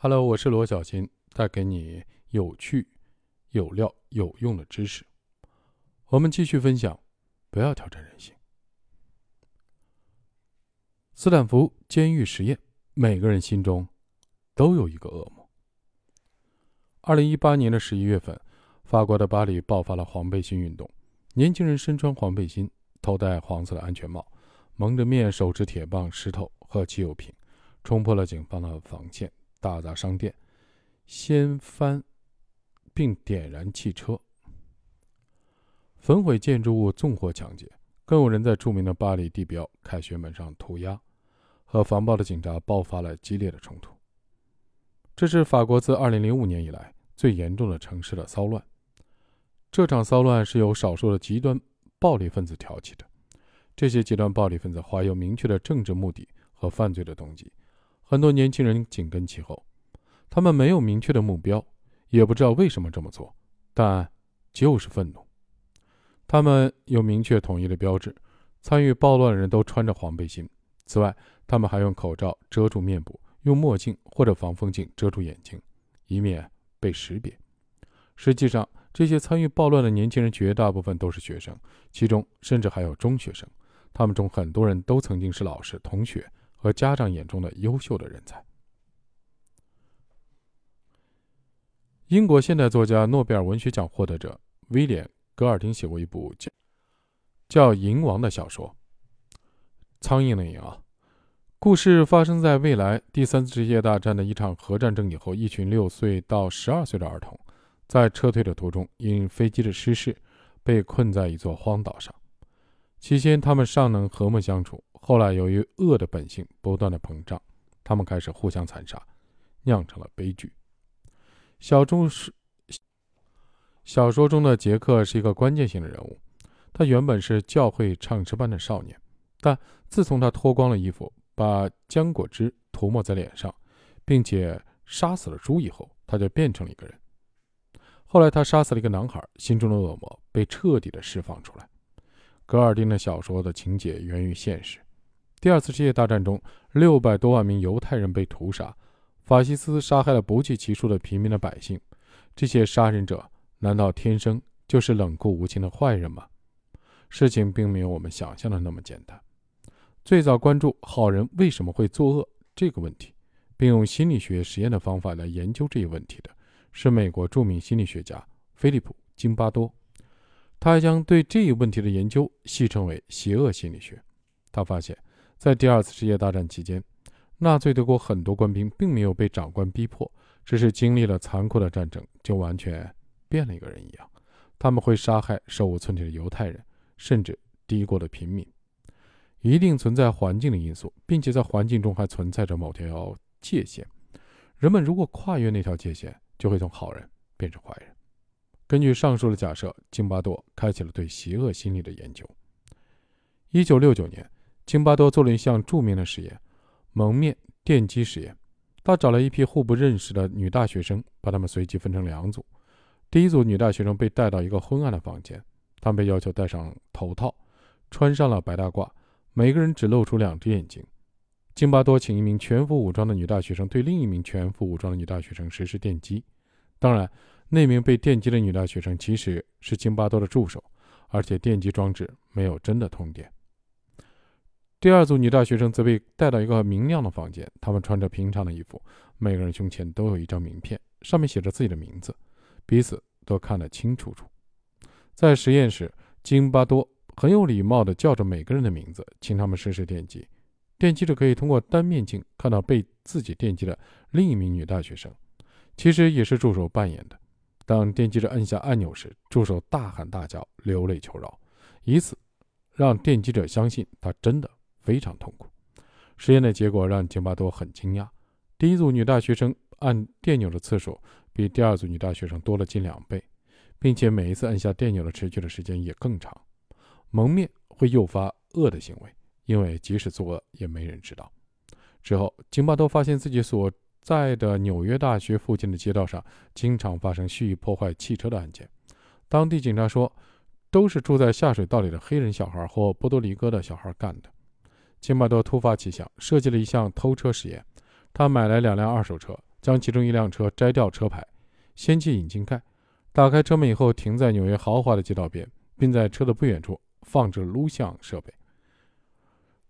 Hello，我是罗小新，带给你有趣、有料、有用的知识。我们继续分享，不要挑战人性。斯坦福监狱实验，每个人心中都有一个恶魔。二零一八年的十一月份，法国的巴黎爆发了黄背心运动，年轻人身穿黄背心，头戴黄色的安全帽，蒙着面，手持铁棒、石头和汽油瓶，冲破了警方的防线。大砸商店，掀翻并点燃汽车，焚毁建筑物，纵火抢劫。更有人在著名的巴黎地标凯旋门上涂鸦，和防暴的警察爆发了激烈的冲突。这是法国自2005年以来最严重的城市的骚乱。这场骚乱是由少数的极端暴力分子挑起的，这些极端暴力分子怀有明确的政治目的和犯罪的动机。很多年轻人紧跟其后，他们没有明确的目标，也不知道为什么这么做，但就是愤怒。他们有明确统一的标志，参与暴乱的人都穿着黄背心。此外，他们还用口罩遮住面部，用墨镜或者防风镜遮住眼睛，以免被识别。实际上，这些参与暴乱的年轻人绝大部分都是学生，其中甚至还有中学生。他们中很多人都曾经是老师、同学。和家长眼中的优秀的人才。英国现代作家、诺贝尔文学奖获得者威廉·戈尔丁写过一部叫叫《蝇王》的小说，苍蝇的蝇啊。故事发生在未来第三次世界大战的一场核战争以后，一群六岁到十二岁的儿童，在撤退的途中因飞机的失事，被困在一座荒岛上。期间，他们尚能和睦相处。后来，由于恶的本性不断的膨胀，他们开始互相残杀，酿成了悲剧。小中是小说中的杰克是一个关键性的人物。他原本是教会唱诗班的少年，但自从他脱光了衣服，把浆果汁涂抹在脸上，并且杀死了猪以后，他就变成了一个人。后来，他杀死了一个男孩，心中的恶魔被彻底的释放出来。格尔丁的小说的情节源于现实。第二次世界大战中，六百多万名犹太人被屠杀，法西斯杀害了不计其数的平民的百姓。这些杀人者难道天生就是冷酷无情的坏人吗？事情并没有我们想象的那么简单。最早关注好人为什么会作恶这个问题，并用心理学实验的方法来研究这一问题的，是美国著名心理学家菲利普·金巴多。他还将对这一问题的研究戏称为“邪恶心理学”。他发现。在第二次世界大战期间，纳粹德国很多官兵并没有被长官逼迫，只是经历了残酷的战争，就完全变了一个人一样。他们会杀害手无寸铁的犹太人，甚至低过的平民。一定存在环境的因素，并且在环境中还存在着某条界限。人们如果跨越那条界限，就会从好人变成坏人。根据上述的假设，津巴多开启了对邪恶心理的研究。一九六九年。津巴多做了一项著名的实验——蒙面电击实验。他找了一批互不认识的女大学生，把她们随机分成两组。第一组女大学生被带到一个昏暗的房间，她们被要求戴上头套，穿上了白大褂，每个人只露出两只眼睛。津巴多请一名全副武装的女大学生对另一名全副武装的女大学生实施电击。当然，那名被电击的女大学生其实是津巴多的助手，而且电击装置没有真的通电。第二组女大学生则被带到一个明亮的房间，她们穿着平常的衣服，每个人胸前都有一张名片，上面写着自己的名字，彼此都看得清楚楚。在实验室，金巴多很有礼貌地叫着每个人的名字，请他们试试电击。电击者可以通过单面镜看到被自己电击的另一名女大学生，其实也是助手扮演的。当电击者按下按钮时，助手大喊大叫，流泪求饶，以此让电击者相信他真的。非常痛苦。实验的结果让津巴多很惊讶：第一组女大学生按电钮的次数比第二组女大学生多了近两倍，并且每一次按下电钮的持续的时间也更长。蒙面会诱发恶的行为，因为即使作恶也没人知道。之后，津巴多发现自己所在的纽约大学附近的街道上经常发生蓄意破坏汽车的案件。当地警察说，都是住在下水道里的黑人小孩或波多黎各的小孩干的。金巴多突发奇想，设计了一项偷车实验。他买来两辆二手车，将其中一辆车摘掉车牌，掀起引擎盖，打开车门以后，停在纽约豪华的街道边，并在车的不远处放置录像设备。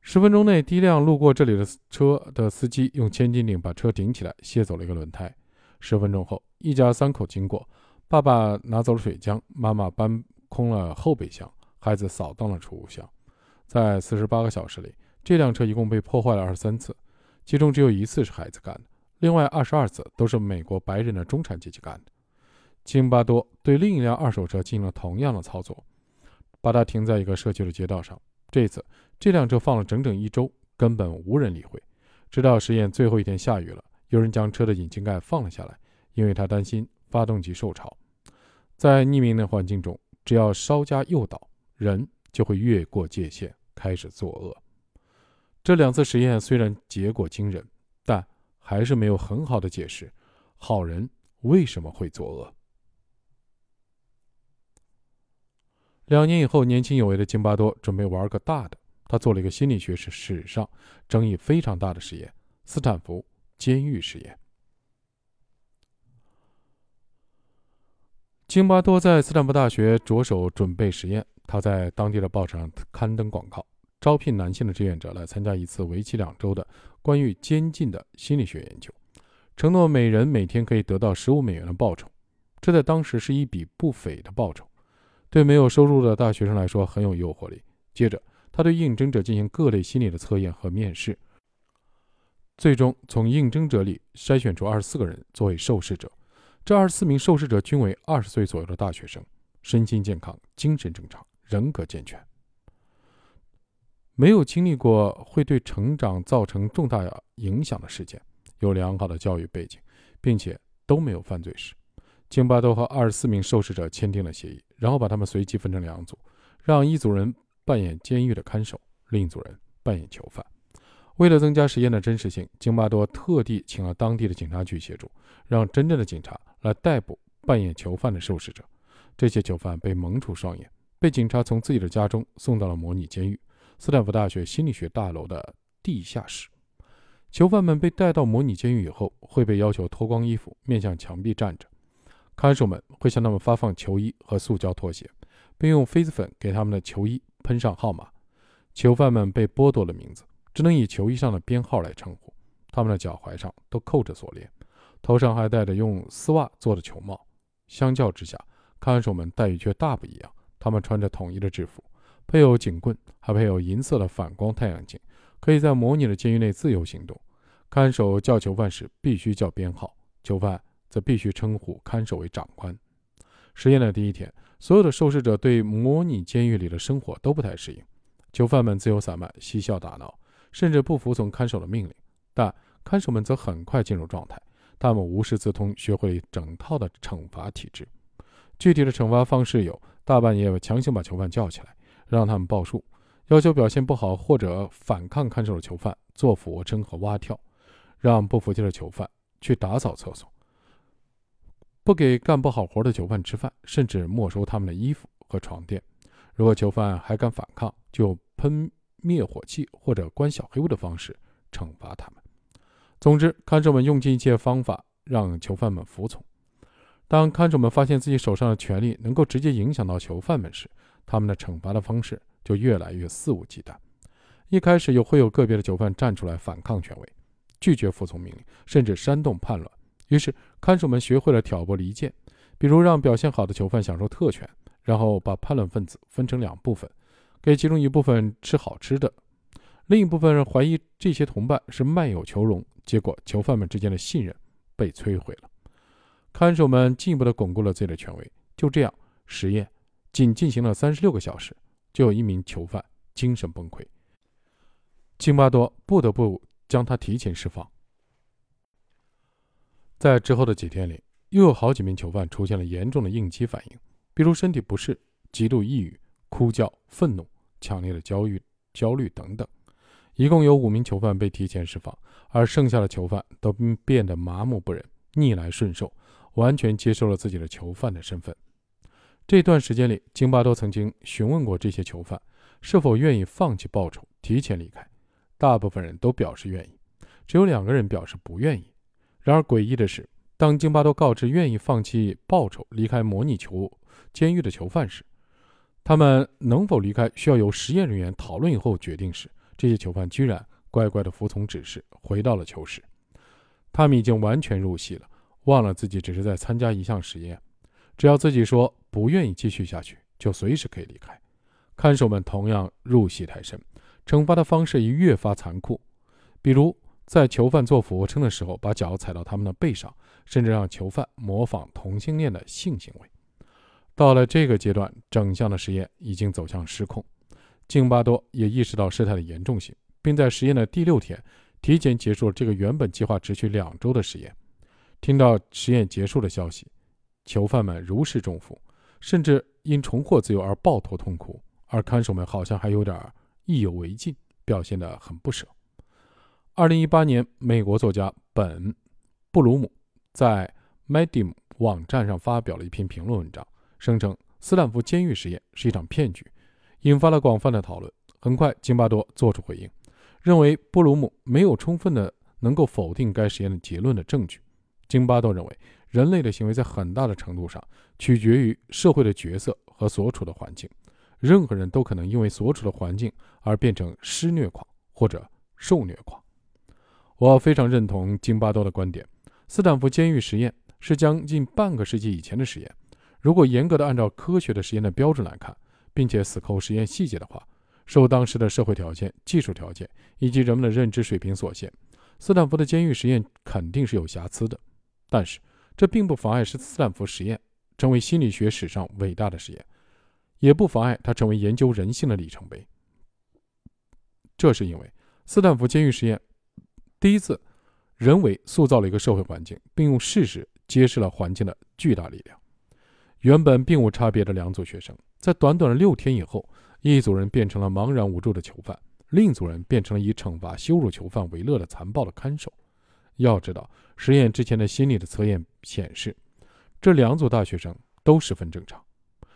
十分钟内，第一辆路过这里的车的司机用千斤顶把车顶起来，卸走了一个轮胎。十分钟后，一家三口经过，爸爸拿走了水箱，妈妈搬空了后备箱，孩子扫荡了储物箱。在四十八个小时里，这辆车一共被破坏了二十三次，其中只有一次是孩子干的，另外二十二次都是美国白人的中产阶级干的。金巴多对另一辆二手车进行了同样的操作，把它停在一个社区的街道上。这次，这辆车放了整整一周，根本无人理会。直到实验最后一天下雨了，有人将车的引擎盖放了下来，因为他担心发动机受潮。在匿名的环境中，只要稍加诱导，人就会越过界限，开始作恶。这两次实验虽然结果惊人，但还是没有很好的解释好人为什么会作恶。两年以后，年轻有为的津巴多准备玩个大的。他做了一个心理学史史上争议非常大的实验——斯坦福监狱实验。津巴多在斯坦福大学着手准备实验。他在当地的报纸上刊登广告，招聘男性的志愿者来参加一次为期两周的关于监禁的心理学研究，承诺每人每天可以得到十五美元的报酬。这在当时是一笔不菲的报酬。对没有收入的大学生来说很有诱惑力。接着，他对应征者进行各类心理的测验和面试，最终从应征者里筛选出二十四个人作为受试者。这二十四名受试者均为二十岁左右的大学生，身心健康，精神正常，人格健全，没有经历过会对成长造成重大影响的事件，有良好的教育背景，并且都没有犯罪史。金巴多和二十四名受试者签订了协议，然后把他们随机分成两组，让一组人扮演监狱的看守，另一组人扮演囚犯。为了增加实验的真实性，金巴多特地请了当地的警察局协助，让真正的警察来逮捕扮演囚犯的受试者。这些囚犯被蒙住双眼，被警察从自己的家中送到了模拟监狱——斯坦福大学心理学大楼的地下室。囚犯们被带到模拟监狱以后，会被要求脱光衣服，面向墙壁站着。看守们会向他们发放球衣和塑胶拖鞋，并用痱子粉给他们的球衣喷上号码。囚犯们被剥夺了名字，只能以球衣上的编号来称呼。他们的脚踝上都扣着锁链，头上还戴着用丝袜做的球帽。相较之下，看守们待遇却大不一样。他们穿着统一的制服，配有警棍，还配有银色的反光太阳镜，可以在模拟的监狱内自由行动。看守叫囚犯时必须叫编号，囚犯。则必须称呼看守为长官。实验的第一天，所有的受试者对模拟监狱里的生活都不太适应。囚犯们自由散漫、嬉笑打闹，甚至不服从看守的命令。但看守们则很快进入状态，他们无师自通，学会了整套的惩罚体制。具体的惩罚方式有：大半夜强行把囚犯叫起来，让他们报数；要求表现不好或者反抗看守的囚犯做俯卧撑和蛙跳；让不服气的囚犯去打扫厕所。不给干不好活的囚犯吃饭，甚至没收他们的衣服和床垫。如果囚犯还敢反抗，就喷灭火器或者关小黑屋的方式惩罚他们。总之，看守们用尽一切方法让囚犯们服从。当看守们发现自己手上的权力能够直接影响到囚犯们时，他们的惩罚的方式就越来越肆无忌惮。一开始，有会有个别的囚犯站出来反抗权威，拒绝服从命令，甚至煽动叛乱。于是，看守们学会了挑拨离间，比如让表现好的囚犯享受特权，然后把叛乱分子分成两部分，给其中一部分吃好吃的，另一部分人怀疑这些同伴是卖友求荣，结果囚犯们之间的信任被摧毁了。看守们进一步的巩固了自己的权威。就这样，实验仅进行了三十六个小时，就有一名囚犯精神崩溃，津巴多不得不将他提前释放。在之后的几天里，又有好几名囚犯出现了严重的应激反应，比如身体不适、极度抑郁、哭叫、愤怒、强烈的焦虑、焦虑等等。一共有五名囚犯被提前释放，而剩下的囚犯都变得麻木不仁、逆来顺受，完全接受了自己的囚犯的身份。这段时间里，京巴多曾经询问过这些囚犯是否愿意放弃报酬、提前离开，大部分人都表示愿意，只有两个人表示不愿意。然而诡异的是，当津巴多告知愿意放弃报酬离开模拟囚监狱的囚犯时，他们能否离开需要由实验人员讨论以后决定时，这些囚犯居然乖乖地服从指示，回到了囚室。他们已经完全入戏了，忘了自己只是在参加一项实验。只要自己说不愿意继续下去，就随时可以离开。看守们同样入戏太深，惩罚的方式也越发残酷，比如在囚犯做俯卧撑的时候，把脚踩到他们的背上，甚至让囚犯模仿同性恋的性行为。到了这个阶段，整项的实验已经走向失控。津巴多也意识到事态的严重性，并在实验的第六天提前结束了这个原本计划持续两周的实验。听到实验结束的消息，囚犯们如释重负，甚至因重获自由而抱头痛哭。而看守们好像还有点意犹未尽，表现得很不舍。二零一八年，美国作家本·布鲁姆在 Medium 网站上发表了一篇评论文章，声称斯坦福监狱实验是一场骗局，引发了广泛的讨论。很快，津巴多做出回应，认为布鲁姆没有充分的能够否定该实验的结论的证据。津巴多认为，人类的行为在很大的程度上取决于社会的角色和所处的环境。任何人都可能因为所处的环境而变成施虐狂或者受虐狂。我非常认同津巴多的观点。斯坦福监狱实验是将近半个世纪以前的实验。如果严格的按照科学的实验的标准来看，并且死扣实验细节的话，受当时的社会条件、技术条件以及人们的认知水平所限，斯坦福的监狱实验肯定是有瑕疵的。但是这并不妨碍是斯坦福实验成为心理学史上伟大的实验。也不妨碍它成为研究人性的里程碑。这是因为斯坦福监狱实验第一次人为塑造了一个社会环境，并用事实揭示了环境的巨大力量。原本并无差别的两组学生，在短短的六天以后，一组人变成了茫然无助的囚犯，另一组人变成了以惩罚、羞辱囚犯为乐的残暴的看守。要知道，实验之前的心理的测验显示，这两组大学生都十分正常。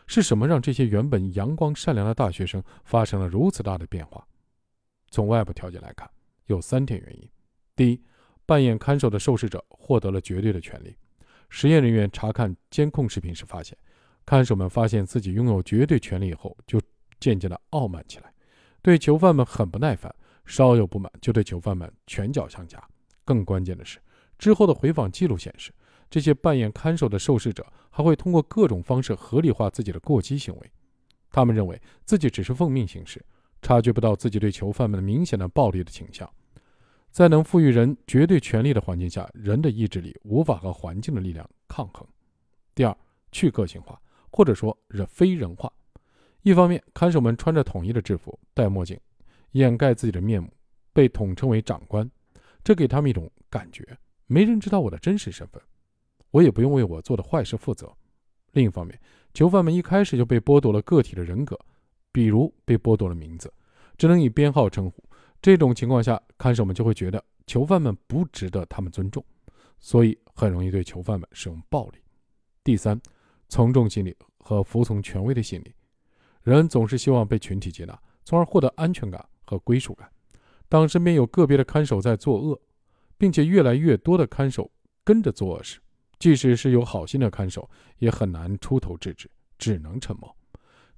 是什么让这些原本阳光善良的大学生发生了如此大的变化？从外部条件来看，有三点原因：第一，扮演看守的受试者获得了绝对的权利。实验人员查看监控视频时发现，看守们发现自己拥有绝对权利以后，就渐渐的傲慢起来，对囚犯们很不耐烦，稍有不满就对囚犯们拳脚相加。更关键的是，之后的回访记录显示。这些扮演看守的受试者还会通过各种方式合理化自己的过激行为。他们认为自己只是奉命行事，察觉不到自己对囚犯们明显的暴力的倾向。在能赋予人绝对权力的环境下，人的意志力无法和环境的力量抗衡。第二，去个性化，或者说人非人化。一方面，看守们穿着统一的制服，戴墨镜，掩盖自己的面目，被统称为长官，这给他们一种感觉：没人知道我的真实身份。我也不用为我做的坏事负责。另一方面，囚犯们一开始就被剥夺了个体的人格，比如被剥夺了名字，只能以编号称呼。这种情况下，看守们就会觉得囚犯们不值得他们尊重，所以很容易对囚犯们使用暴力。第三，从众心理和服从权威的心理，人总是希望被群体接纳，从而获得安全感和归属感。当身边有个别的看守在作恶，并且越来越多的看守跟着作恶时，即使是有好心的看守，也很难出头制止，只能沉默。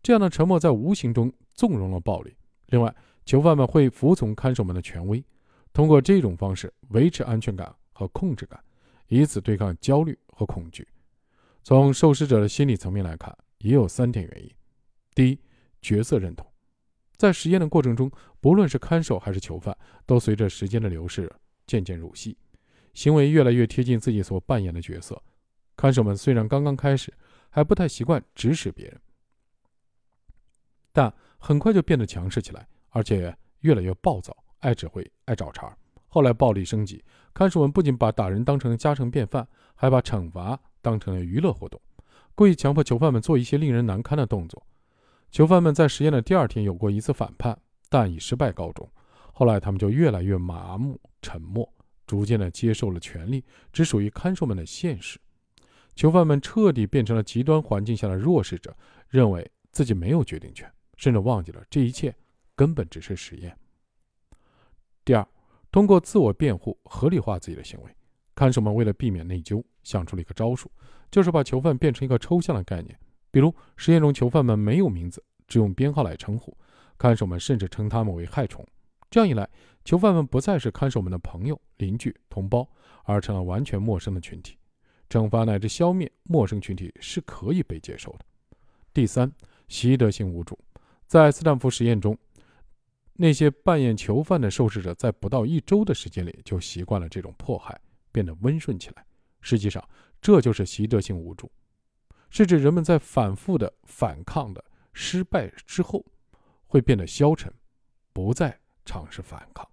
这样的沉默在无形中纵容了暴力。另外，囚犯们会服从看守们的权威，通过这种方式维持安全感和控制感，以此对抗焦虑和恐惧。从受试者的心理层面来看，也有三点原因：第一，角色认同。在实验的过程中，不论是看守还是囚犯，都随着时间的流逝渐渐入戏。行为越来越贴近自己所扮演的角色，看守们虽然刚刚开始还不太习惯指使别人，但很快就变得强势起来，而且越来越暴躁，爱指挥，爱找茬。后来暴力升级，看守们不仅把打人当成家常便饭，还把惩罚当成了娱乐活动，故意强迫囚犯们做一些令人难堪的动作。囚犯们在实验的第二天有过一次反叛，但以失败告终。后来他们就越来越麻木、沉默。逐渐的接受了权力只属于看守们的现实，囚犯们彻底变成了极端环境下的弱势者，认为自己没有决定权，甚至忘记了这一切根本只是实验。第二，通过自我辩护合理化自己的行为，看守们为了避免内疚，想出了一个招数，就是把囚犯变成一个抽象的概念，比如实验中囚犯们没有名字，只用编号来称呼，看守们甚至称他们为害虫。这样一来，囚犯们不再是看守们的朋友、邻居、同胞，而成了完全陌生的群体。惩罚乃至消灭陌生群体是可以被接受的。第三，习得性无助。在斯坦福实验中，那些扮演囚犯的受试者在不到一周的时间里就习惯了这种迫害，变得温顺起来。实际上，这就是习得性无助，是指人们在反复的反抗的失败之后，会变得消沉，不再尝试反抗。